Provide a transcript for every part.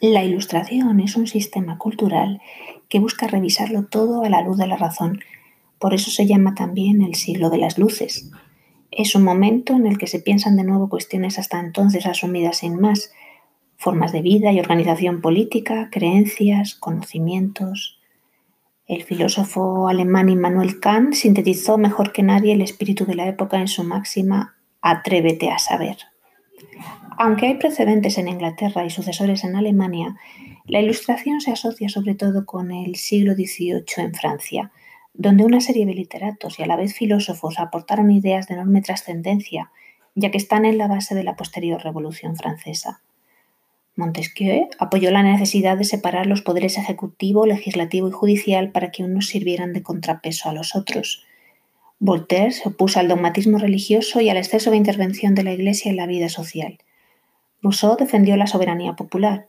La ilustración es un sistema cultural que busca revisarlo todo a la luz de la razón. Por eso se llama también el siglo de las luces. Es un momento en el que se piensan de nuevo cuestiones hasta entonces asumidas sin más, formas de vida y organización política, creencias, conocimientos. El filósofo alemán Immanuel Kant sintetizó mejor que nadie el espíritu de la época en su máxima Atrévete a saber. Aunque hay precedentes en Inglaterra y sucesores en Alemania, la ilustración se asocia sobre todo con el siglo XVIII en Francia, donde una serie de literatos y a la vez filósofos aportaron ideas de enorme trascendencia, ya que están en la base de la posterior Revolución Francesa. Montesquieu apoyó la necesidad de separar los poderes ejecutivo, legislativo y judicial para que unos sirvieran de contrapeso a los otros. Voltaire se opuso al dogmatismo religioso y al exceso de intervención de la Iglesia en la vida social. Rousseau defendió la soberanía popular.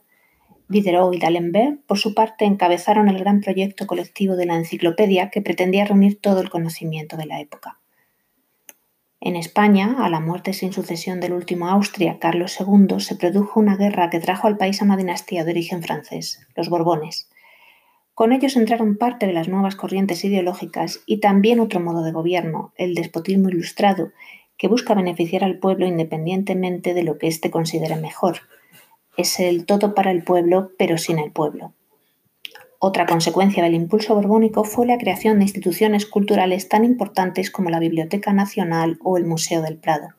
Diderot y D'Alembert, por su parte, encabezaron el gran proyecto colectivo de la enciclopedia que pretendía reunir todo el conocimiento de la época. En España, a la muerte sin sucesión del último Austria, Carlos II, se produjo una guerra que trajo al país a una dinastía de origen francés, los Borbones. Con ellos entraron parte de las nuevas corrientes ideológicas y también otro modo de gobierno, el despotismo ilustrado, que busca beneficiar al pueblo independientemente de lo que éste considere mejor. Es el todo para el pueblo, pero sin el pueblo. Otra consecuencia del impulso borbónico fue la creación de instituciones culturales tan importantes como la Biblioteca Nacional o el Museo del Prado.